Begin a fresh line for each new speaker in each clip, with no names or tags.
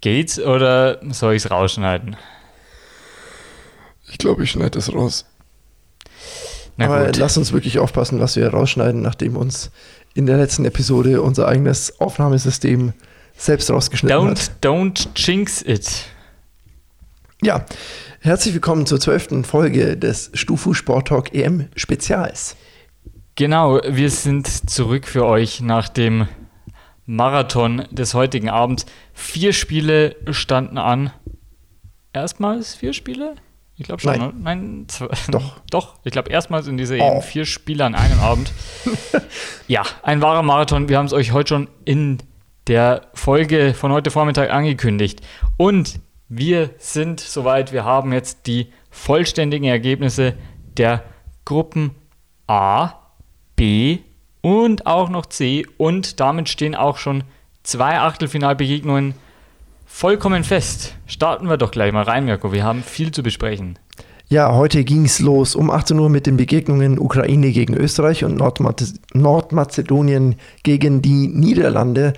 Geht's oder soll ich es rausschneiden?
Ich glaube, ich schneide das raus.
Na
Aber
gut.
lass uns wirklich aufpassen, was wir rausschneiden, nachdem uns in der letzten Episode unser eigenes Aufnahmesystem selbst rausgeschnitten
Don't,
hat.
don't jinx it.
Ja, herzlich willkommen zur zwölften Folge des Stufu Sport Talk EM Spezials.
Genau, wir sind zurück für euch nach dem Marathon des heutigen Abends. Vier Spiele standen an. Erstmals vier Spiele? Ich glaube schon.
Nein.
ne? Nein, zwei,
Doch.
Doch, ich glaube erstmals in dieser
Oh.
EM vier Spiele an einem Abend. ja, ein wahrer Marathon. Wir haben es euch heute schon in der Folge von heute Vormittag angekündigt. Und wir sind soweit. Wir haben jetzt die vollständigen Ergebnisse der Gruppen A, B und auch noch C. Und damit stehen auch schon zwei Achtelfinalbegegnungen vollkommen fest. Starten wir doch gleich mal rein, Mirko. Wir haben viel zu besprechen.
Ja, heute ging es los um 18 Uhr mit den Begegnungen Ukraine gegen Österreich und Nordmaze Nordmazedonien gegen die Niederlande.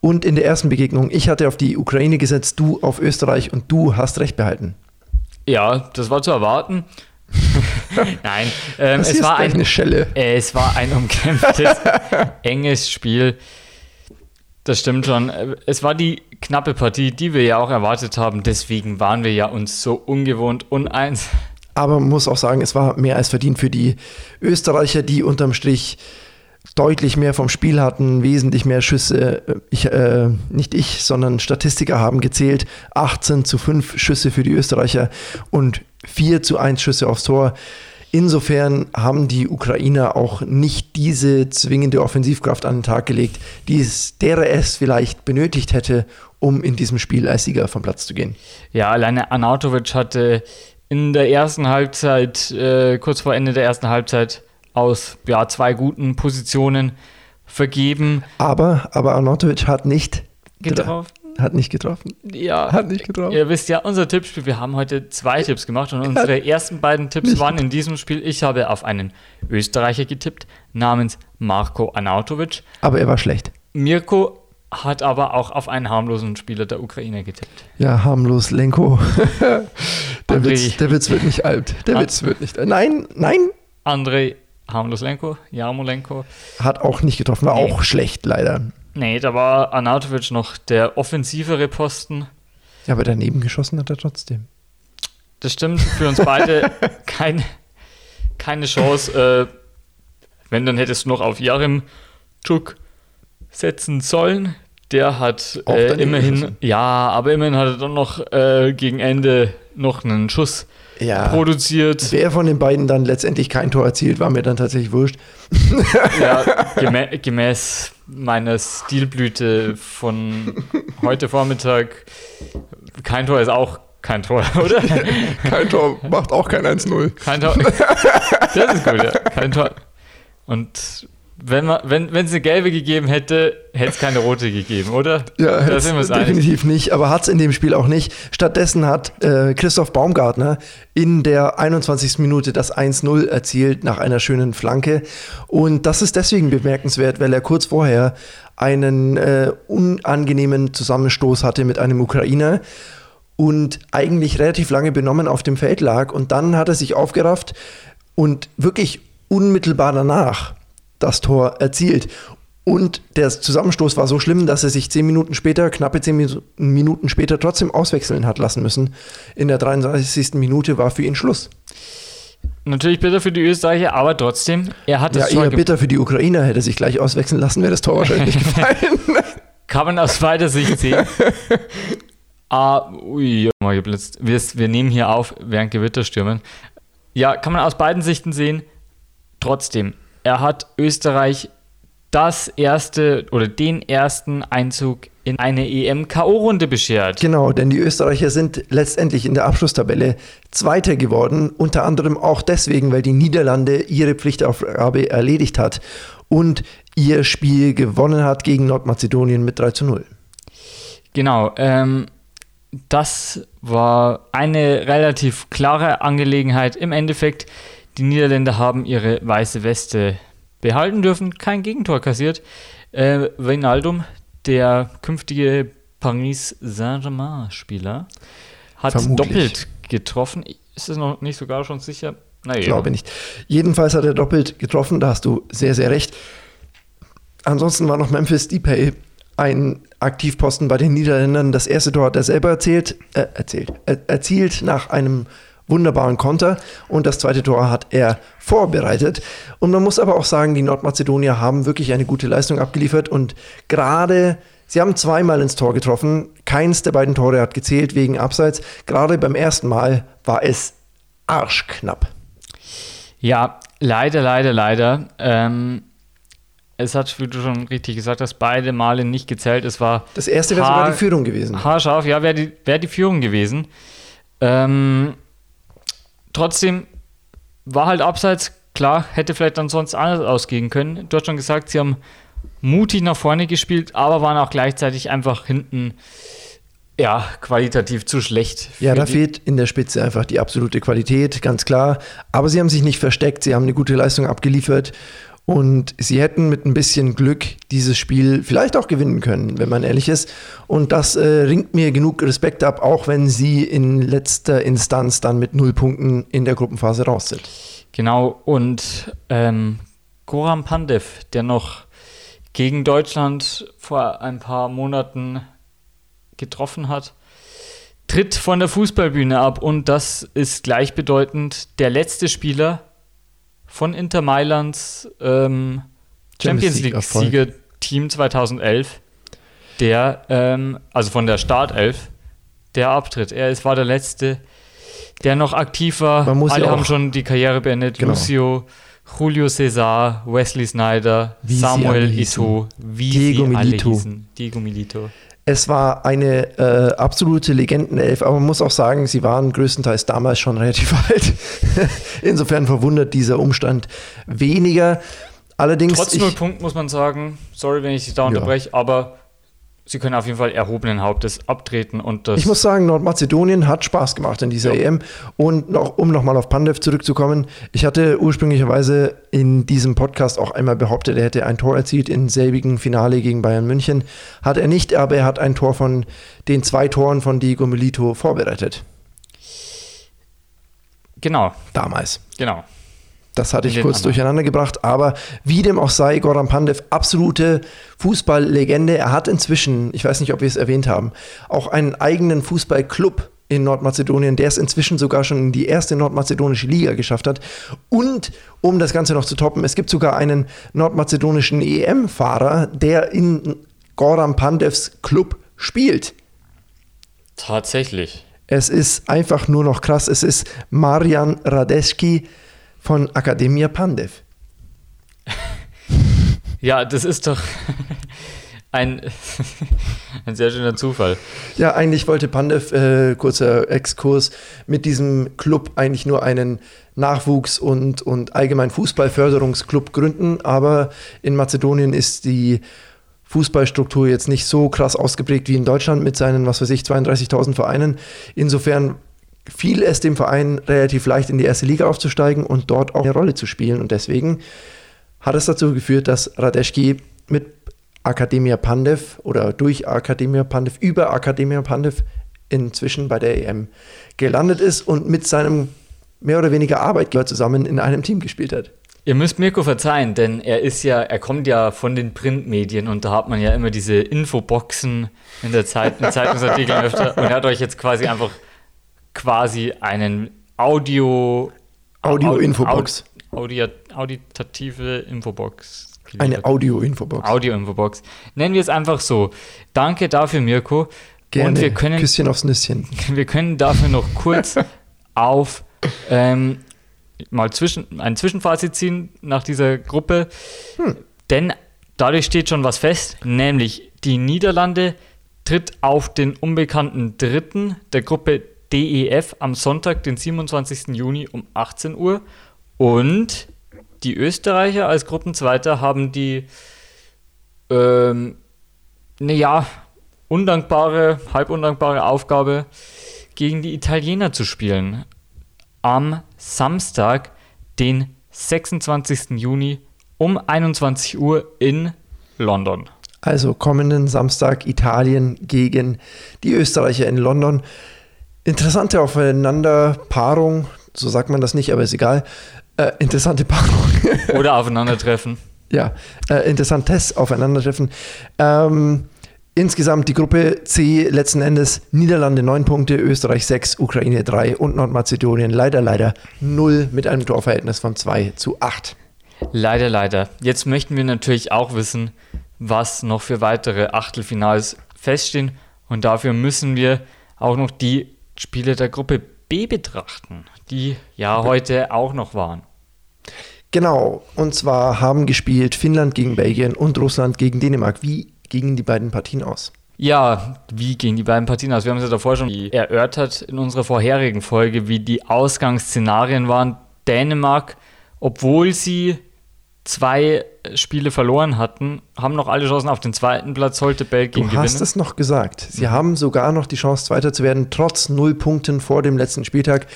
Und in der ersten Begegnung, ich hatte auf die Ukraine gesetzt, du auf Österreich und du hast recht behalten.
Ja, das war zu erwarten. Nein, ähm, es, war ein,
eine Schelle.
äh, es war ein umkämpftes, enges Spiel. Das stimmt schon. Äh, Es war die knappe Partie, die wir ja auch erwartet haben. Deswegen waren wir ja uns so ungewohnt uneins.
Aber man muss auch sagen, es war mehr als verdient für die Österreicher, die unterm Strich deutlich mehr vom Spiel hatten, wesentlich mehr Schüsse. Ich, äh, nicht ich, sondern Statistiker haben gezählt. 18 zu 5 Schüsse für die Österreicher und 4 zu 1 Schüsse aufs Tor. Insofern haben die Ukrainer auch nicht diese zwingende Offensivkraft an den Tag gelegt, die es, derer es vielleicht benötigt hätte, um in diesem Spiel als Sieger vom Platz zu gehen.
Ja, alleine Anatovic hatte in der ersten Halbzeit, äh, kurz vor Ende der ersten Halbzeit, aus ja, zwei guten Positionen vergeben.
Aber, aber Arnautovic hat nicht
Getroffen.
Hat nicht getroffen.
Ja,
Hat nicht getroffen.
Ihr wisst ja, unser Tippspiel, wir haben heute zwei Tipps gemacht und unsere ersten beiden Tipps
nicht
waren in diesem Spiel. Ich habe auf einen Österreicher getippt, namens Marco Anautovic.
Aber er war schlecht.
Mirko hat aber auch auf einen harmlosen Spieler der Ukraine getippt.
Ja, harmlos, Lenko. der,
André.
Witz, der Witz wird nicht alt. Der. Witz wird nicht alt. Nein, nein,
Andrei Harmloslenko, Jarmolenko.
hat auch nicht getroffen. War
Nee.
auch schlecht, leider.
Nee, da war Anautovic noch der offensivere Posten.
Ja, aber daneben geschossen hat er trotzdem.
Das stimmt für uns beide kein, keine Chance. Äh, wenn, dann hättest du noch auf Jarim Chuk setzen sollen. Der hat
Auch
äh, immerhin,
geschossen.
ja, aber immerhin hat er dann noch äh, gegen Ende noch einen Schuss
Ja.
produziert.
Wer von den beiden dann letztendlich kein Tor erzielt, war mir dann tatsächlich wurscht.
Ja, gemä gemäß meiner Stilblüte von heute Vormittag, kein Tor ist auch kein Tor, oder?
Kein Tor macht auch kein 1-0.
Kein Tor. Das ist gut, ja. Kein Tor. Und wenn man, wenn es eine gelbe gegeben hätte, hätte es keine rote gegeben, oder?
Ja,
da sind uns einig.
definitiv nicht, aber hat es in dem Spiel auch nicht. Stattdessen hat äh, Christoph Baumgartner in der 21. Minute das 1-0 erzielt nach einer schönen Flanke. Und das ist deswegen bemerkenswert, weil er kurz vorher einen äh, unangenehmen Zusammenstoß hatte mit einem Ukrainer und eigentlich relativ lange benommen auf dem Feld lag. Und dann hat er sich aufgerafft und wirklich unmittelbar danach das Tor erzielt. Und der Zusammenstoß war so schlimm, dass er sich zehn Minuten später, knappe zehn Min- Minuten später, trotzdem auswechseln hat lassen müssen. In der 33. Minute war für ihn Schluss.
Natürlich bitter für die Österreicher, aber trotzdem, er hat
Ja,
das Tor
eher bitter für die Ukrainer, hätte sich gleich auswechseln lassen, wäre das Tor wahrscheinlich gefallen.
Kann man aus weiter Sicht sehen. ah, ui, mal geblitzt. Wir, wir nehmen hier auf während Gewitterstürmen. Ja, kann man aus beiden Sichten sehen. Trotzdem, er hat Österreich das erste oder den ersten Einzug in eine EM-K.O.-Runde beschert.
Genau, denn die Österreicher sind letztendlich in der Abschlusstabelle Zweiter geworden, unter anderem auch deswegen, weil die Niederlande ihre Pflichtaufgabe erledigt hat und ihr Spiel gewonnen hat gegen Nordmazedonien mit 3 zu 0.
Genau, ähm, das war eine relativ klare Angelegenheit. Im Endeffekt, die Niederländer haben ihre weiße Weste behalten dürfen, kein Gegentor kassiert. Äh, Wijnaldum, der künftige Paris Saint-Germain-Spieler. Hat
Vermutlich.
doppelt getroffen. Ist es noch nicht sogar schon sicher? Naja.
Glaube nicht. Jedenfalls hat er doppelt getroffen, da hast du sehr, sehr recht. Ansonsten war noch Memphis Depay ein Aktivposten bei den Niederländern. Das erste Tor hat er selber erzählt, äh, erzählt, äh, erzielt nach einem wunderbaren Konter und das zweite Tor hat er vorbereitet. Und man muss aber auch sagen, die Nordmazedonier haben wirklich eine gute Leistung abgeliefert und gerade Sie haben zweimal ins Tor getroffen. Keins der beiden Tore hat gezählt wegen Abseits. Gerade beim ersten Mal war es arschknapp.
Ja, leider, leider, leider. Ähm, es hat, wie du schon richtig gesagt hast, beide Male nicht gezählt. Es war.
Das erste wäre sogar die Führung gewesen.
Haarscharf, ja, wäre die, wär die Führung gewesen. Ähm, trotzdem war halt abseits, klar, hätte vielleicht dann sonst anders ausgehen können. Du hast schon gesagt, sie haben mutig nach vorne gespielt, aber waren auch gleichzeitig einfach hinten ja, qualitativ zu schlecht.
Ja, da fehlt in der Spitze einfach die absolute Qualität, ganz klar. Aber sie haben sich nicht versteckt, sie haben eine gute Leistung abgeliefert und sie hätten mit ein bisschen Glück dieses Spiel vielleicht auch gewinnen können, wenn man ehrlich ist. Und das äh, ringt mir genug Respekt ab, auch wenn sie in letzter Instanz dann mit null Punkten in der Gruppenphase raus sind.
Genau, und ähm, Goran Pandev, der noch gegen Deutschland vor ein paar Monaten getroffen hat, tritt von der Fußballbühne ab und das ist gleichbedeutend der letzte Spieler von Inter Mailands ähm, Champions League-Sieger-Team 2011, der, ähm, also von der Startelf, der abtritt. Er ist, war der letzte, der noch aktiv war. Alle haben schon die Karriere beendet. Genau. Lucio, Julio Cesar, Wesley Snyder, wie Samuel Ito, wie
Diego Milito.
Diego Milito.
Es war eine äh, absolute Legendenelf, aber man muss auch sagen, sie waren größtenteils damals schon relativ alt. Insofern verwundert dieser Umstand weniger. Allerdings.
Trotz null Punkt muss man sagen, sorry, wenn ich dich da unterbreche, ja. aber sie können auf jeden Fall erhobenen Hauptes abtreten und das.
Ich muss sagen, Nordmazedonien hat Spaß gemacht in dieser ja. EM. Und noch, um nochmal auf Pandev zurückzukommen, ich hatte ursprünglicherweise in diesem Podcast auch einmal behauptet, er hätte ein Tor erzielt im selbigen Finale gegen Bayern München. Hat er nicht, aber er hat ein Tor von den zwei Toren von Diego Milito vorbereitet.
Genau.
Damals.
Genau.
Das hatte ich kurz durcheinander gebracht, aber wie dem auch sei, Goran Pandev, absolute Fußballlegende. Er hat inzwischen, ich weiß nicht, ob wir es erwähnt haben, auch einen eigenen Fußballclub in Nordmazedonien, der es inzwischen sogar schon in die erste nordmazedonische Liga geschafft hat. Und um das Ganze noch zu toppen, es gibt sogar einen nordmazedonischen EM-Fahrer, der in Goran Pandevs Club spielt.
Tatsächlich.
Es ist einfach nur noch krass. Es ist Marian Radeski von Akademia Pandev.
ja, das ist doch ein, ein sehr schöner Zufall.
Ja, eigentlich wollte Pandev, äh, kurzer Exkurs, mit diesem Club eigentlich nur einen Nachwuchs- und, und allgemein Fußballförderungsclub gründen, aber in Mazedonien ist die Fußballstruktur jetzt nicht so krass ausgeprägt wie in Deutschland mit seinen, was weiß ich, 32.000 Vereinen. Insofern fiel es dem Verein relativ leicht, in die erste Liga aufzusteigen und dort auch eine Rolle zu spielen. Und deswegen hat es dazu geführt, dass Radeschki mit Akademia Pandev oder durch Akademia Pandev, über Akademia Pandev inzwischen bei der EM gelandet ist und mit seinem mehr oder weniger Arbeitgeber zusammen in einem Team gespielt hat.
Ihr müsst Mirko verzeihen, denn er ist ja, er kommt ja von den Printmedien und da hat man ja immer diese Infoboxen in der Zeit, in Zeitungsartikeln öfter und er hat euch jetzt quasi einfach quasi einen Audio
Audio-Infobox.
Audio, auditative Infobox.
Eine Audio-Infobox.
Audio-Infobox. Nennen wir es einfach so. Danke dafür, Mirko.
Gerne. Und wir können, Küsschen aufs Nüsschen.
Wir können dafür noch kurz auf ähm, mal zwischen, ein Zwischenfazit ziehen nach dieser Gruppe. Hm. Denn dadurch steht schon was fest, nämlich die Niederlande tritt auf den unbekannten Dritten der Gruppe DEF am Sonntag, den 27. Juni um 18 Uhr. Und die Österreicher als Gruppenzweiter haben die, ähm, naja, undankbare, halb undankbare Aufgabe, gegen die Italiener zu spielen. Am Samstag, den 26. Juni um 21 Uhr in London.
Also kommenden Samstag Italien gegen die Österreicher in London. Interessante Aufeinanderpaarung, so sagt man das nicht, aber ist egal. Äh, interessante Paarung.
Oder Aufeinandertreffen.
ja, äh, interessantes Aufeinandertreffen. Ähm, insgesamt die Gruppe C letzten Endes Niederlande 9 Punkte, Österreich 6, Ukraine 3 und Nordmazedonien leider, leider 0 mit einem Torverhältnis von 2 zu 8.
Leider, leider. Jetzt möchten wir natürlich auch wissen, was noch für weitere Achtelfinals feststehen. Und dafür müssen wir auch noch die Spiele der Gruppe B betrachten, die ja heute auch noch waren.
Genau, und zwar haben gespielt Finnland gegen Belgien und Russland gegen Dänemark. Wie gingen die beiden Partien aus?
Ja, wie gingen die beiden Partien aus? Wir haben es ja davor schon erörtert in unserer vorherigen Folge, wie die Ausgangsszenarien waren. Dänemark, obwohl sie zwei Spiele verloren hatten, haben noch alle Chancen auf den zweiten Platz, sollte Belgien gewinnen.
Du hast es noch gesagt. Sie mhm. haben sogar noch die Chance, Zweiter zu werden, trotz null Punkten vor dem letzten Spieltag.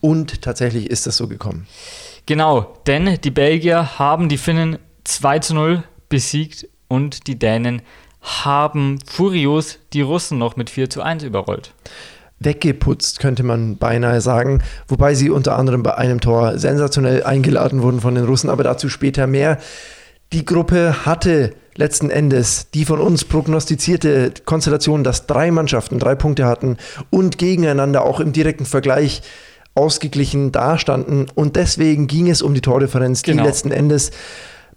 Und tatsächlich ist das so gekommen.
Genau, denn die Belgier haben die Finnen 2 zu 0 besiegt und die Dänen haben furios die Russen noch mit 4 zu 1 überrollt
weggeputzt, könnte man beinahe sagen. Wobei sie unter anderem bei einem Tor sensationell eingeladen wurden von den Russen, aber dazu später mehr. Die Gruppe hatte letzten Endes die von uns prognostizierte Konstellation, dass drei Mannschaften drei Punkte hatten und gegeneinander auch im direkten Vergleich ausgeglichen dastanden. Und deswegen ging es um die Tordifferenz, genau. die letzten Endes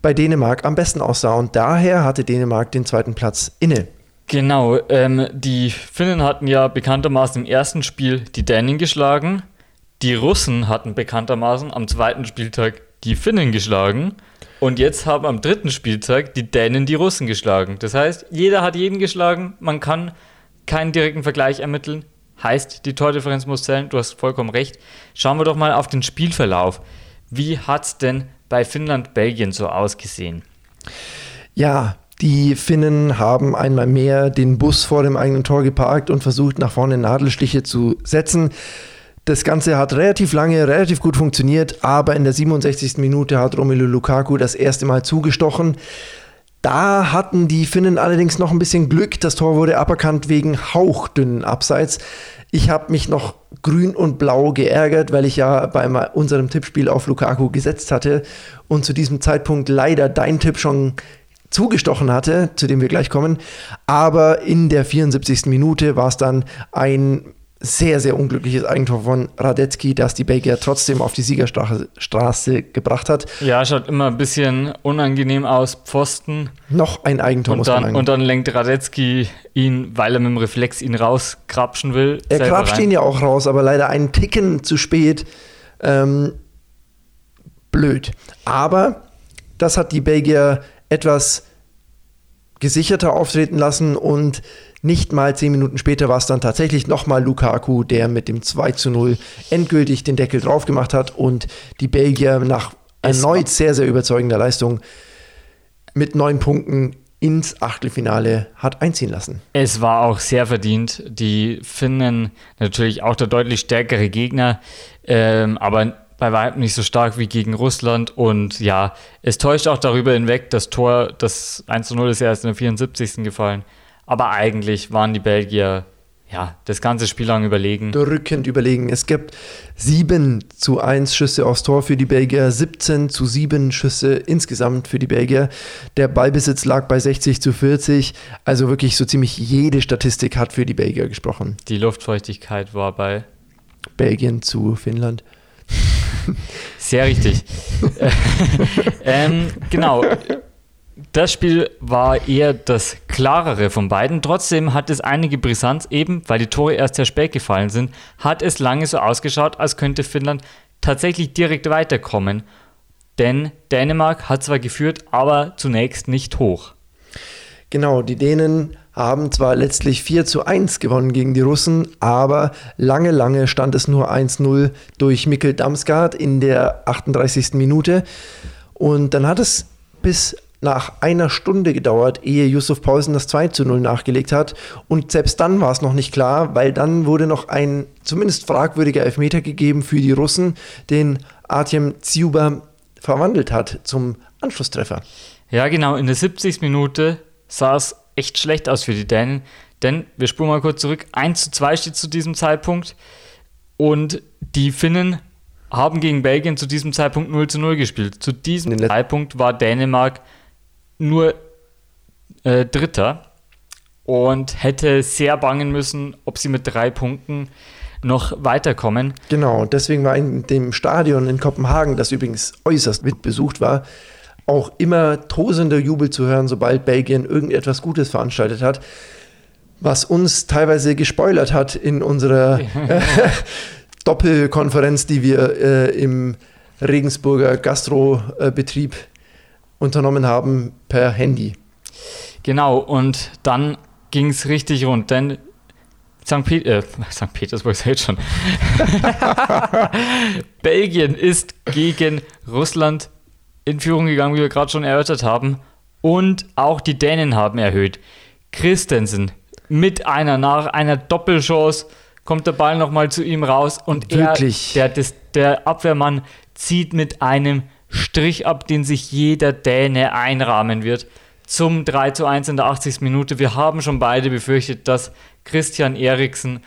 bei Dänemark am besten aussah. Und daher hatte Dänemark den zweiten Platz inne.
Genau, ähm, die Finnen hatten ja bekanntermaßen im ersten Spiel die Dänen geschlagen. Die Russen hatten bekanntermaßen am zweiten Spieltag die Finnen geschlagen. Und jetzt haben am dritten Spieltag die Dänen die Russen geschlagen. Das heißt, jeder hat jeden geschlagen. Man kann keinen direkten Vergleich ermitteln. Heißt, die Tordifferenz muss zählen. Du hast vollkommen recht. Schauen wir doch mal auf den Spielverlauf. Wie hat es denn bei Finnland-Belgien so ausgesehen?
Ja, die Finnen haben einmal mehr den Bus vor dem eigenen Tor geparkt und versucht, nach vorne Nadelstiche zu setzen. Das Ganze hat relativ lange, relativ gut funktioniert, aber in der 67. Minute hat Romelu Lukaku das erste Mal zugestochen. Da hatten die Finnen allerdings noch ein bisschen Glück. Das Tor wurde aberkannt wegen hauchdünnen Abseits. Ich habe mich noch grün und blau geärgert, weil ich ja bei unserem Tippspiel auf Lukaku gesetzt hatte und zu diesem Zeitpunkt leider dein Tipp schon zugestochen hatte, zu dem wir gleich kommen. Aber in der 74. Minute war es dann ein sehr, sehr unglückliches Eigentor von Radetzky, das die Belgier trotzdem auf die Siegerstraße gebracht hat.
Ja, schaut immer ein bisschen unangenehm aus. Pfosten.
Noch ein Eigentor
und muss dann, Und dann lenkt Radetzky ihn, weil er mit dem Reflex ihn rauskrapschen will.
Er krapscht rein. ihn ja auch raus, aber leider einen Ticken zu spät. Ähm, blöd. Aber das hat die Belgier etwas gesicherter auftreten lassen und nicht mal zehn Minuten später war es dann tatsächlich nochmal Lukaku, der mit dem 2 zu 0 endgültig den Deckel drauf gemacht hat und die Belgier nach erneut sehr, sehr überzeugender Leistung mit neun Punkten ins Achtelfinale hat einziehen lassen.
Es war auch sehr verdient. Die Finnen natürlich auch der deutlich stärkere Gegner, ähm, aber bei weitem nicht so stark wie gegen Russland. Und ja, es täuscht auch darüber hinweg, das Tor, das 1 0 ist ja erst in der 74. gefallen. Aber eigentlich waren die Belgier ja, das ganze Spiel lang überlegen.
Drückend überlegen. Es gibt 7 zu 1 Schüsse aufs Tor für die Belgier, 17 zu 7 Schüsse insgesamt für die Belgier. Der Ballbesitz lag bei 60 zu 40. Also wirklich so ziemlich jede Statistik hat für die Belgier gesprochen.
Die Luftfeuchtigkeit war bei
Belgien zu Finnland.
Sehr richtig. ähm, genau. Das Spiel war eher das klarere von beiden. Trotzdem hat es einige Brisanz, eben weil die Tore erst sehr spät gefallen sind, hat es lange so ausgeschaut, als könnte Finnland tatsächlich direkt weiterkommen. Denn Dänemark hat zwar geführt, aber zunächst nicht hoch.
Genau, die Dänen haben zwar letztlich 4 zu 1 gewonnen gegen die Russen, aber lange, lange stand es nur 1-0 durch Mikkel Damsgaard in der 38. Minute. Und dann hat es bis nach einer Stunde gedauert, ehe Yusuf Paulsen das 2 zu 0 nachgelegt hat. Und selbst dann war es noch nicht klar, weil dann wurde noch ein zumindest fragwürdiger Elfmeter gegeben für die Russen, den Artem Tsiuba verwandelt hat zum Anschlusstreffer.
Ja, genau, in der 70. Minute sah es echt schlecht aus für die Dänen. Denn wir spulen mal kurz zurück. 1 zu 2 steht zu diesem Zeitpunkt. Und die Finnen haben gegen Belgien zu diesem Zeitpunkt 0 zu 0 gespielt. Zu diesem Zeitpunkt war Dänemark nur äh, Dritter und hätte sehr bangen müssen, ob sie mit drei Punkten noch weiterkommen.
Genau, deswegen war in dem Stadion in Kopenhagen, das übrigens äußerst mitbesucht war, auch immer tosender Jubel zu hören, sobald Belgien irgendetwas Gutes veranstaltet hat, was uns teilweise gespoilert hat in unserer äh, Doppelkonferenz, die wir äh, im Regensburger Gastrobetrieb unternommen haben per Handy.
Genau, und dann ging es richtig rund, denn St. Pet äh, St. Petersburg ist jetzt schon. Belgien ist gegen Russland in Führung gegangen, wie wir gerade schon erörtert haben. Und auch die Dänen haben erhöht. Christensen mit einer nach einer Doppelchance kommt der Ball nochmal zu ihm raus und
Wirklich?
er, der, der Abwehrmann zieht mit einem Strich ab, den sich jeder Däne einrahmen wird zum 3 zu 1 in der 80. Minute. Wir haben schon beide befürchtet, dass Christian Eriksen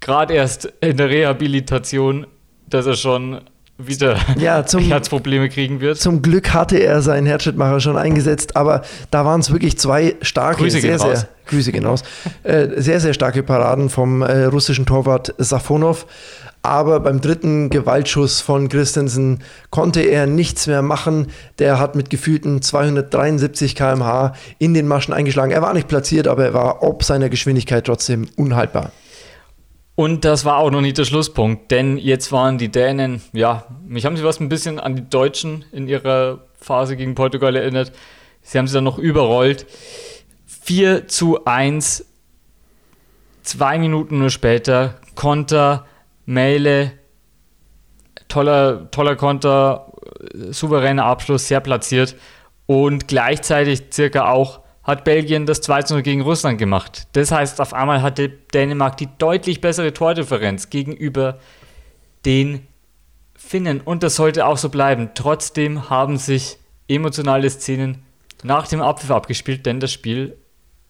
gerade erst in der Rehabilitation, dass er schon wieder
ja, zum,
Herzprobleme kriegen wird.
Zum Glück hatte er seinen Herzschrittmacher schon eingesetzt, aber da waren es wirklich zwei starke,
Grüße
sehr,
sehr,
sehr, Grüße gehen raus, äh, sehr, sehr starke Paraden vom äh, russischen Torwart Safonov. Aber beim dritten Gewaltschuss von Christensen konnte er nichts mehr machen. Der hat mit gefühlten 273 km/h in den Maschen eingeschlagen. Er war nicht platziert, aber er war ob seiner Geschwindigkeit trotzdem unhaltbar.
Und das war auch noch nicht der Schlusspunkt, denn jetzt waren die Dänen, ja, mich haben sie was ein bisschen an die Deutschen in ihrer Phase gegen Portugal erinnert. Sie haben sie dann noch überrollt. 4 zu 1, zwei Minuten nur später, Konter Meile, toller, toller Konter, souveräner Abschluss, sehr platziert. Und gleichzeitig circa auch hat Belgien das 2-0 gegen Russland gemacht. Das heißt, auf einmal hatte Dänemark die deutlich bessere Tordifferenz gegenüber den Finnen. Und das sollte auch so bleiben. Trotzdem haben sich emotionale Szenen nach dem Abpfiff abgespielt, denn das Spiel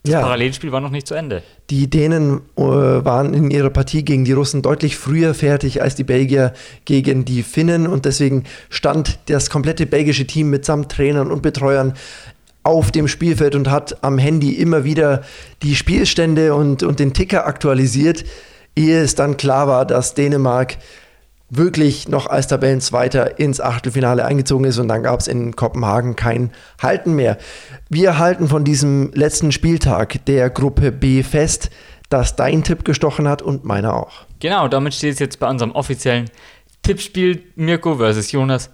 das ja. Parallelspiel war noch nicht zu Ende.
Die Dänen äh, waren in ihrer Partie gegen die Russen deutlich früher fertig als die Belgier gegen die Finnen und deswegen stand das komplette belgische Team mitsamt Trainern und Betreuern auf dem Spielfeld und hat am Handy immer wieder die Spielstände und, und den Ticker aktualisiert, ehe es dann klar war, dass Dänemark wirklich noch als Tabellenzweiter ins Achtelfinale eingezogen ist und dann gab es in Kopenhagen kein Halten mehr. Wir halten von diesem letzten Spieltag der Gruppe B fest, dass dein Tipp gestochen hat und meiner auch.
Genau, damit steht es jetzt bei unserem offiziellen Tippspiel Mirko versus Jonas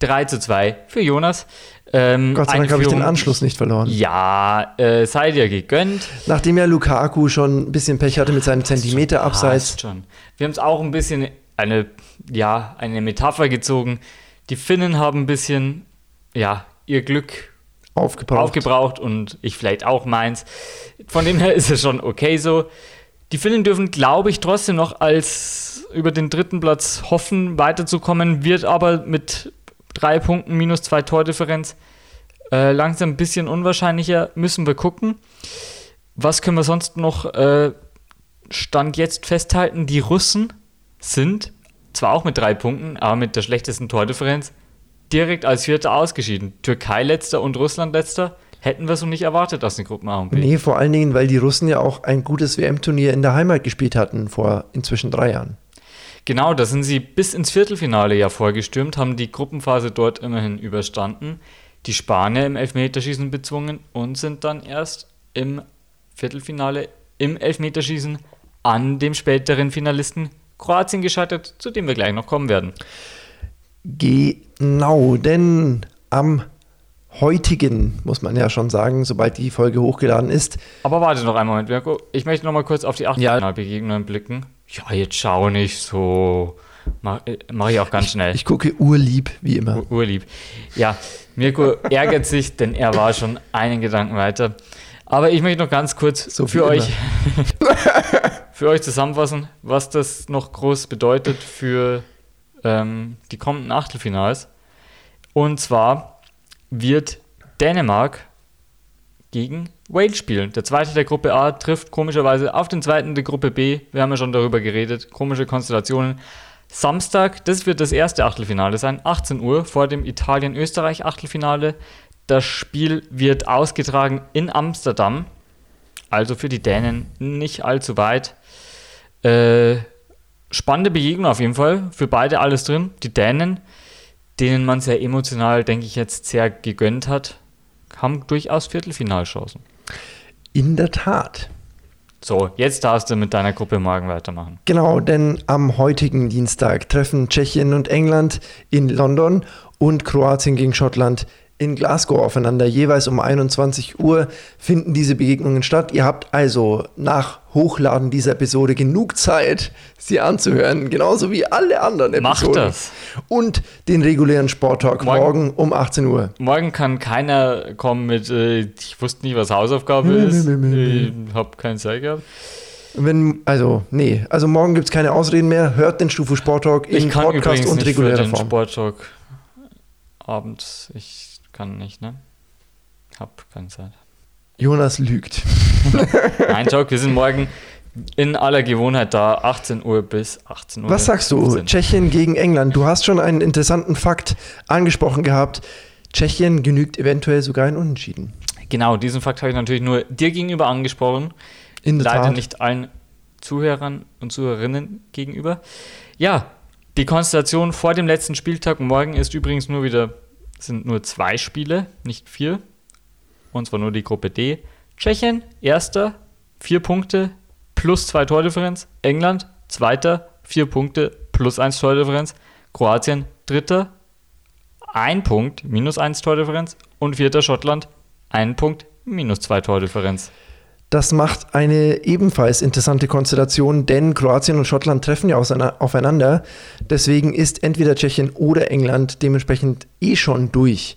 3 zu 2 für Jonas.
Ähm, Gott sei Dank habe ich den Anschluss nicht verloren.
Ja, äh, sei dir gegönnt.
Nachdem ja Lukaku schon ein bisschen Pech hatte mit seinem Zentimeter abseits.
Schon. Wir haben es auch ein bisschen eine, ja, eine Metapher gezogen. Die Finnen haben ein bisschen, ja, ihr Glück aufgebraucht. aufgebraucht und ich vielleicht auch meins. Von dem her ist es schon okay so. Die Finnen dürfen, glaube ich, trotzdem noch als über den dritten Platz hoffen, weiterzukommen, wird aber mit drei Punkten minus zwei Tordifferenz äh, langsam ein bisschen unwahrscheinlicher. Müssen wir gucken. Was können wir sonst noch äh, Stand jetzt festhalten? Die Russen sind zwar auch mit drei Punkten, aber mit der schlechtesten Tordifferenz direkt als Vierter ausgeschieden. Türkei letzter und Russland letzter. Hätten wir so nicht erwartet aus den Gruppen A und
B. Nee, vor allen Dingen, weil die Russen ja auch ein gutes WM-Turnier in der Heimat gespielt hatten vor inzwischen drei Jahren.
Genau, da sind sie bis ins Viertelfinale ja vorgestürmt, haben die Gruppenphase dort immerhin überstanden, die Spanier im Elfmeterschießen bezwungen und sind dann erst im Viertelfinale im Elfmeterschießen an dem späteren Finalisten Kroatien gescheitert, zu dem wir gleich noch kommen werden.
Genau, denn am heutigen, muss man ja schon sagen, sobald die Folge hochgeladen ist.
Aber warte noch einen Moment, Mirko. Ich möchte noch mal kurz auf die Achtelfinalbegegnungen ja. blicken. Ja, jetzt schau nicht so. Mache mach ich auch ganz schnell.
Ich, ich gucke urlieb, wie immer.
Ur, urlieb. Ja, Mirko ärgert sich, denn er war schon einen Gedanken weiter. Aber ich möchte noch ganz kurz so für euch für euch zusammenfassen, was das noch groß bedeutet für ähm, die kommenden Achtelfinals. Und zwar wird Dänemark gegen Wales spielen. Der zweite der Gruppe A trifft komischerweise auf den zweiten der Gruppe B. Wir haben ja schon darüber geredet. Komische Konstellationen. Samstag, das wird das erste Achtelfinale sein, 18 Uhr vor dem Italien-Österreich-Achtelfinale. Das Spiel wird ausgetragen in Amsterdam, also für die Dänen nicht allzu weit. Äh, spannende Begegnung auf jeden Fall, für beide alles drin. Die Dänen, denen man sehr emotional, denke ich, jetzt sehr gegönnt hat, haben durchaus Viertelfinalchancen.
In der Tat.
So, jetzt darfst du mit deiner Gruppe morgen weitermachen.
Genau, denn am heutigen Dienstag treffen Tschechien und England in London und Kroatien gegen Schottland in Glasgow aufeinander. Jeweils um 21 Uhr finden diese Begegnungen statt. Ihr habt also nach Hochladen dieser Episode genug Zeit, sie anzuhören, genauso wie alle anderen Episoden.
Macht das.
Und den regulären Sporttalk morgen, morgen um 18 Uhr.
Morgen kann keiner kommen mit, äh, ich wusste nicht, was Hausaufgabe ist. Ich habe keine Zeit gehabt.
Wenn, also, nee, also morgen gibt es keine Ausreden mehr. Hört den Stufu Sporttalk in Podcast und regulärer Form.
Sporttalk abends. Ich kann nicht, ne? Hab keine Zeit.
Jonas lügt.
Nein, Joke, wir sind morgen in aller Gewohnheit da, 18 Uhr bis 18 Uhr.
Was sagst du? 15. Tschechien gegen England. Du hast schon einen interessanten Fakt angesprochen gehabt. Tschechien genügt eventuell sogar ein Unentschieden.
Genau, diesen Fakt habe ich natürlich nur dir gegenüber angesprochen.
In der
Leider
Tat.
nicht allen Zuhörern und Zuhörerinnen gegenüber. Ja, die Konstellation vor dem letzten Spieltag morgen ist übrigens nur wieder sind nur zwei Spiele, nicht vier. Und zwar nur die Gruppe D. Tschechien, erster, vier Punkte, plus zwei Tordifferenz. England, zweiter, vier Punkte, plus eins Tordifferenz. Kroatien, dritter, ein Punkt, minus eins Tordifferenz. Und vierter Schottland, ein Punkt, minus zwei Tordifferenz.
Das macht eine ebenfalls interessante Konstellation, denn Kroatien und Schottland treffen ja aufeinander. Deswegen ist entweder Tschechien oder England dementsprechend eh schon durch.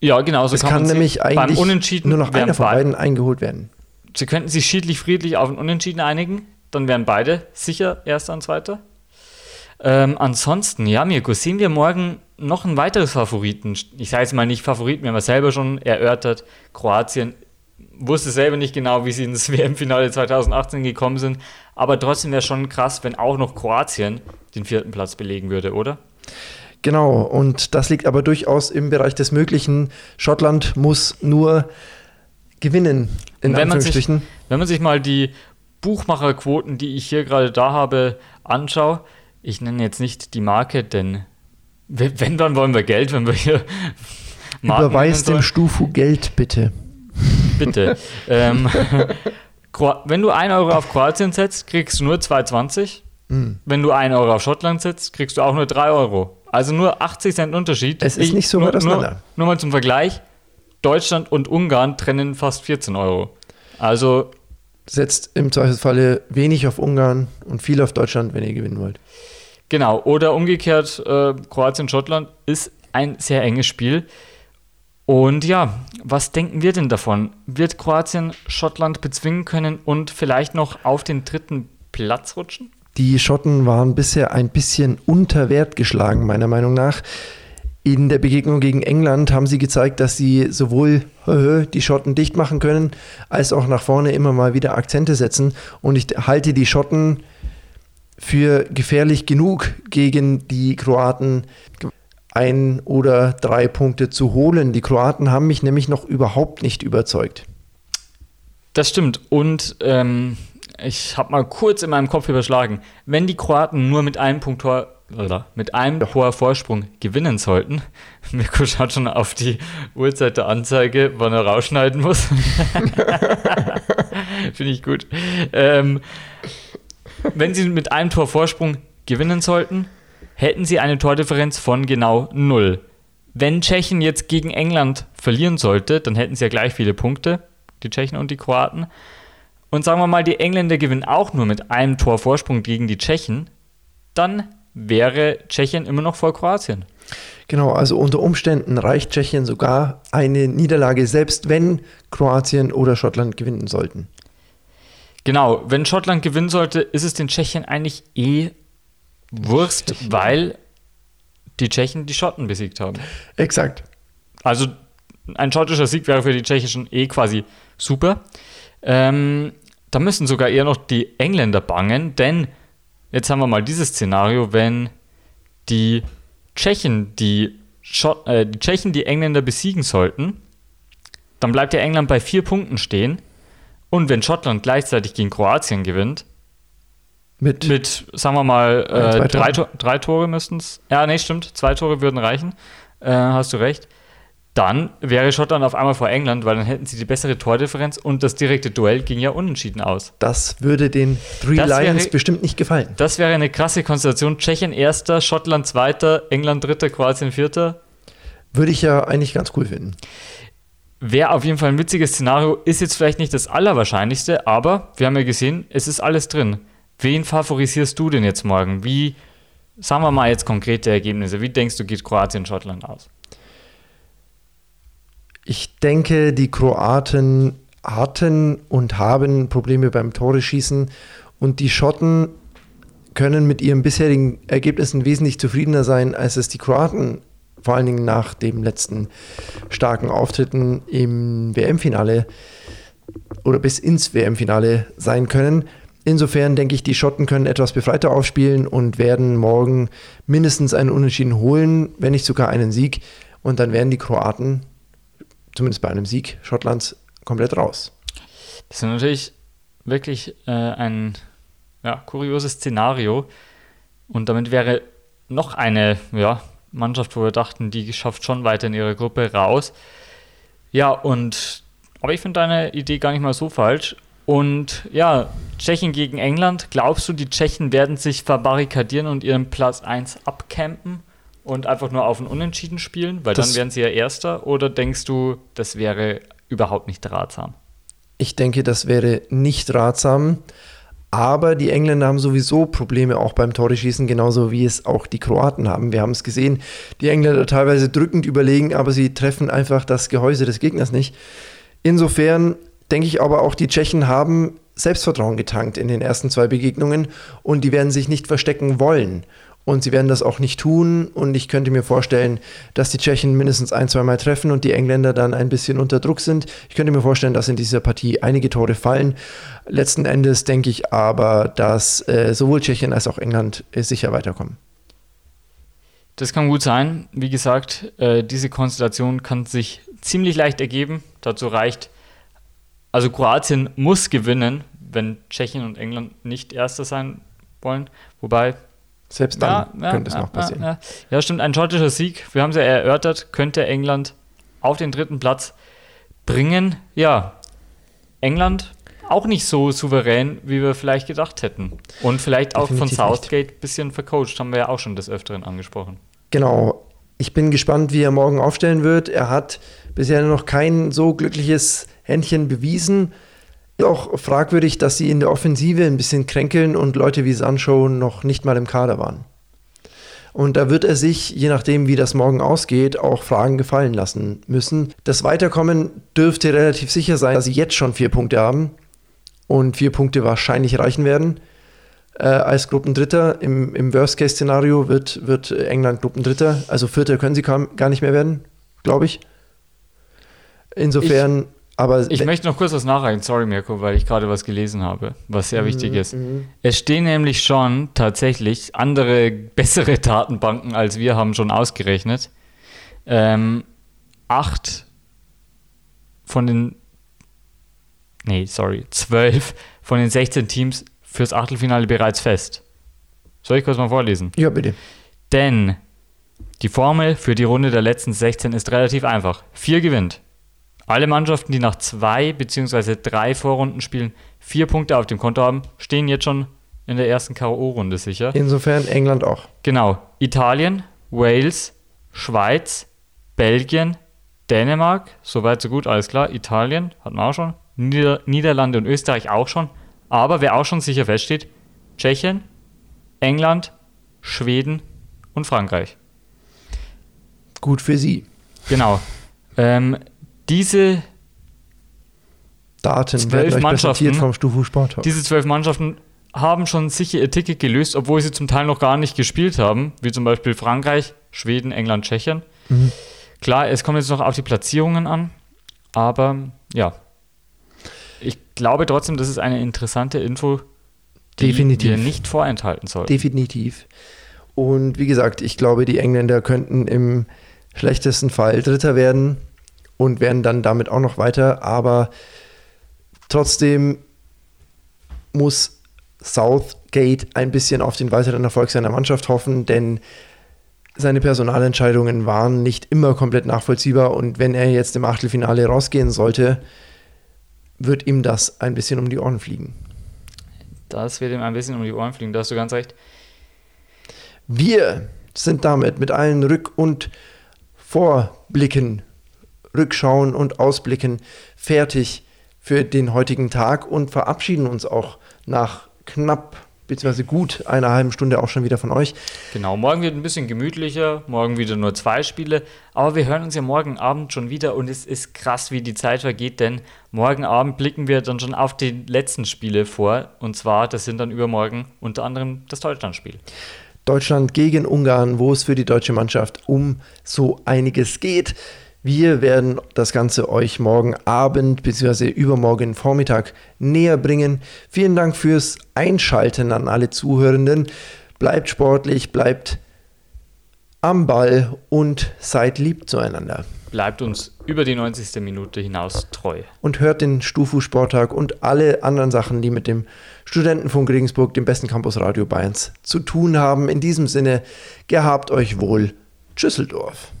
Ja, genau. So
es kann, kann nämlich eigentlich
Unentschieden
nur noch einer von beiden eingeholt werden.
Sie könnten sich schiedlich-friedlich auf ein Unentschieden einigen, dann wären beide sicher Erster und Zweiter. Ähm, ansonsten, ja, Mirko, sehen wir morgen noch ein weiteres Favoriten. Ich sage jetzt mal nicht Favoriten, wir haben es selber schon erörtert. Kroatien wusste selber nicht genau, wie sie ins WM-Finale 2018 gekommen sind. Aber trotzdem wäre schon krass, wenn auch noch Kroatien den vierten Platz belegen würde, oder?
Genau, und das liegt aber durchaus im Bereich des Möglichen. Schottland muss nur gewinnen, in
wenn Anführungsstrichen. Man sich, wenn man sich mal die Buchmacherquoten, die ich hier gerade da habe, anschaue, ich nenne jetzt nicht die Marke, denn wenn, dann wollen wir Geld, wenn wir hier
Marken Überweis dem Stufu Geld, bitte.
Bitte. ähm, wenn du 1 Euro auf Kroatien setzt, kriegst du nur 2,20. Mhm. Wenn du 1 Euro auf Schottland setzt, kriegst du auch nur 3 Euro. Also nur 80 Cent Unterschied.
Es ist ich, nicht so
nur. Nur, nur mal zum Vergleich. Deutschland und Ungarn trennen fast 14 Euro. Also
setzt im Zweifelsfalle wenig auf Ungarn und viel auf Deutschland, wenn ihr gewinnen wollt.
Genau, oder umgekehrt, äh, Kroatien-Schottland ist ein sehr enges Spiel. Und ja, was denken wir denn davon? Wird Kroatien Schottland bezwingen können und vielleicht noch auf den dritten Platz rutschen?
Die Schotten waren bisher ein bisschen unter Wert geschlagen, meiner Meinung nach. In der Begegnung gegen England haben sie gezeigt, dass sie sowohl die Schotten dicht machen können, als auch nach vorne immer mal wieder Akzente setzen. Und ich halte die Schotten für gefährlich genug gegen die Kroaten ein oder drei Punkte zu holen. Die Kroaten haben mich nämlich noch überhaupt nicht überzeugt.
Das stimmt. Und ähm, ich habe mal kurz in meinem Kopf überschlagen, wenn die Kroaten nur mit einem Punkt Tor, oder mit einem Tor Vorsprung gewinnen sollten, Mirko schaut schon auf die Uhrzeit der Anzeige, wann er rausschneiden muss. Finde ich gut. Ähm, wenn sie mit einem Tor Vorsprung gewinnen sollten, hätten sie eine Tordifferenz von genau 0. Wenn Tschechien jetzt gegen England verlieren sollte, dann hätten sie ja gleich viele Punkte, die Tschechen und die Kroaten. Und sagen wir mal, die Engländer gewinnen auch nur mit einem Tor Vorsprung gegen die Tschechen, dann wäre Tschechien immer noch vor Kroatien.
Genau, also unter Umständen reicht Tschechien sogar eine Niederlage, selbst wenn Kroatien oder Schottland gewinnen sollten.
Genau, wenn Schottland gewinnen sollte, ist es den Tschechien eigentlich eh Wurst, weil die Tschechen die Schotten besiegt haben.
Exakt.
Also ein schottischer Sieg wäre für die tschechischen eh quasi super. Ähm, da müssen sogar eher noch die Engländer bangen, denn jetzt haben wir mal dieses Szenario, wenn die Tschechen die, Schott, äh, die Tschechen die Engländer besiegen sollten, dann bleibt ja England bei vier Punkten stehen. Und wenn Schottland gleichzeitig gegen Kroatien gewinnt, mit, mit sagen wir mal, äh, drei, Tore. drei Tore müssten es. Ja, nee, stimmt. Zwei Tore würden reichen. Äh, hast du recht. Dann wäre Schottland auf einmal vor England, weil dann hätten sie die bessere Tordifferenz und das direkte Duell ging ja unentschieden aus.
Das würde den Three das Lions wäre, bestimmt nicht gefallen.
Das wäre eine krasse Konstellation. Tschechien erster, Schottland zweiter, England dritter, Kroatien vierter.
Würde ich ja eigentlich ganz cool finden.
Wäre auf jeden Fall ein witziges Szenario. Ist jetzt vielleicht nicht das Allerwahrscheinlichste, aber wir haben ja gesehen, es ist alles drin. Wen favorisierst du denn jetzt morgen? Wie, sagen wir mal jetzt konkrete Ergebnisse. Wie denkst du, geht Kroatien, Schottland aus?
Ich denke, die Kroaten hatten und haben Probleme beim Tore schießen und die Schotten können mit ihren bisherigen Ergebnissen wesentlich zufriedener sein, als es die Kroaten vor allen Dingen nach dem letzten starken Auftritten im WM-Finale oder bis ins WM-Finale sein können. Insofern denke ich, die Schotten können etwas befreiter aufspielen und werden morgen mindestens einen Unentschieden holen, wenn nicht sogar einen Sieg. Und dann werden die Kroaten zumindest bei einem Sieg Schottlands, komplett raus.
Das ist natürlich wirklich äh, ein ja, kurioses Szenario. Und damit wäre noch eine ja, Mannschaft, wo wir dachten, die schafft schon weiter in ihrer Gruppe raus. Ja, und aber ich finde deine Idee gar nicht mal so falsch. Und ja, Tschechien gegen England. Glaubst du, die Tschechen werden sich verbarrikadieren und ihren Platz 1 abcampen? und einfach nur auf ein Unentschieden spielen, weil das dann wären sie ja Erster? Oder denkst du, das wäre überhaupt nicht ratsam?
Ich denke, das wäre nicht ratsam. Aber die Engländer haben sowieso Probleme auch beim Tore-Schießen, genauso wie es auch die Kroaten haben. Wir haben es gesehen, die Engländer teilweise drückend überlegen, aber sie treffen einfach das Gehäuse des Gegners nicht. Insofern denke ich aber auch, die Tschechen haben Selbstvertrauen getankt in den ersten zwei Begegnungen und die werden sich nicht verstecken wollen. Und sie werden das auch nicht tun. Und ich könnte mir vorstellen, dass die Tschechen mindestens ein, zwei Mal treffen und die Engländer dann ein bisschen unter Druck sind. Ich könnte mir vorstellen, dass in dieser Partie einige Tore fallen. Letzten Endes denke ich aber, dass äh, sowohl Tschechien als auch England äh, sicher weiterkommen.
Das kann gut sein. Wie gesagt, äh, diese Konstellation kann sich ziemlich leicht ergeben. Dazu reicht, also Kroatien muss gewinnen, wenn Tschechien und England nicht Erster sein wollen. Wobei
selbst dann ja, könnte ja, es noch passieren.
Ja, ja, stimmt. Ein schottischer Sieg, wir haben es ja erörtert, könnte England auf den dritten Platz bringen. Ja, England auch nicht so souverän, wie wir vielleicht gedacht hätten. Und vielleicht auch Definitiv von Southgate ein bisschen vercoacht, haben wir ja auch schon des Öfteren angesprochen.
Genau. Ich bin gespannt, wie er morgen aufstellen wird. Er hat bisher noch kein so glückliches Händchen bewiesen auch fragwürdig, dass sie in der Offensive ein bisschen kränkeln und Leute wie Sancho noch nicht mal im Kader waren. Und da wird er sich, je nachdem, wie das morgen ausgeht, auch Fragen gefallen lassen müssen. Das Weiterkommen dürfte relativ sicher sein, dass sie jetzt schon vier Punkte haben und vier Punkte wahrscheinlich reichen werden. Äh, als Gruppendritter im, im Worst-Case-Szenario wird, wird England Gruppendritter. Also Vierter können sie gar nicht mehr werden, glaube ich. Insofern aber
ich möchte noch kurz was nachreichen, sorry Mirko, weil ich gerade was gelesen habe, was sehr mhm, wichtig ist. Mhm. Es stehen nämlich schon tatsächlich andere, bessere Datenbanken als wir haben schon ausgerechnet. Ähm, acht von den, nee, sorry, zwölf von den 16 Teams fürs Achtelfinale bereits fest. Soll ich kurz mal vorlesen?
Ja, bitte.
Denn die Formel für die Runde der letzten 16 ist relativ einfach. Vier gewinnt. Alle Mannschaften, die nach zwei bzw. drei Vorrundenspielen vier Punkte auf dem Konto haben, stehen jetzt schon in der ersten K.O.-Runde sicher.
Insofern England auch.
Genau. Italien, Wales, Schweiz, Belgien, Dänemark, soweit so gut, alles klar. Italien hatten wir auch schon. Nieder Niederlande und Österreich auch schon. Aber wer auch schon sicher feststeht, Tschechien, England, Schweden und Frankreich.
Gut für sie.
Genau. Ähm, diese
Daten zwölf Mannschaften vom Stufu Sport.
Diese zwölf Mannschaften haben schon sicher ihr Ticket gelöst, obwohl sie zum Teil noch gar nicht gespielt haben, wie zum Beispiel Frankreich, Schweden, England, Tschechien. Mhm. Klar, es kommt jetzt noch auf die Platzierungen an, aber ja. Ich glaube trotzdem, das ist eine interessante Info, die
Definitiv.
wir nicht vorenthalten sollten.
Definitiv. Und wie gesagt, ich glaube, die Engländer könnten im schlechtesten Fall Dritter werden und werden dann damit auch noch weiter. Aber trotzdem muss Southgate ein bisschen auf den weiteren Erfolg seiner Mannschaft hoffen, denn seine Personalentscheidungen waren nicht immer komplett nachvollziehbar und wenn er jetzt im Achtelfinale rausgehen sollte, wird ihm das ein bisschen um die Ohren fliegen.
Das wird ihm ein bisschen um die Ohren fliegen, da hast du ganz recht.
Wir sind damit mit allen Rück- und Vorblicken, Rückschauen und Ausblicken fertig für den heutigen Tag und verabschieden uns auch nach knapp bzw. gut einer halben Stunde auch schon wieder von euch.
Genau, morgen wird ein bisschen gemütlicher, morgen wieder nur zwei Spiele, aber wir hören uns ja morgen Abend schon wieder und es ist krass, wie die Zeit vergeht, denn morgen Abend blicken wir dann schon auf die letzten Spiele vor und zwar, das sind dann übermorgen unter anderem das Deutschlandspiel.
Deutschland gegen Ungarn, wo es für die deutsche Mannschaft um so einiges geht. Wir werden das Ganze euch morgen Abend bzw. übermorgen Vormittag näher bringen. Vielen Dank fürs Einschalten an alle Zuhörenden. Bleibt sportlich, bleibt am Ball und seid lieb zueinander.
Bleibt uns über die 90. Minute hinaus treu.
Und hört den Stufu Sporttag und alle anderen Sachen, die mit dem Studentenfunk Regensburg, dem besten Campus Radio Bayerns, zu tun haben. In diesem Sinne, gehabt euch wohl. Tschüsseldorf.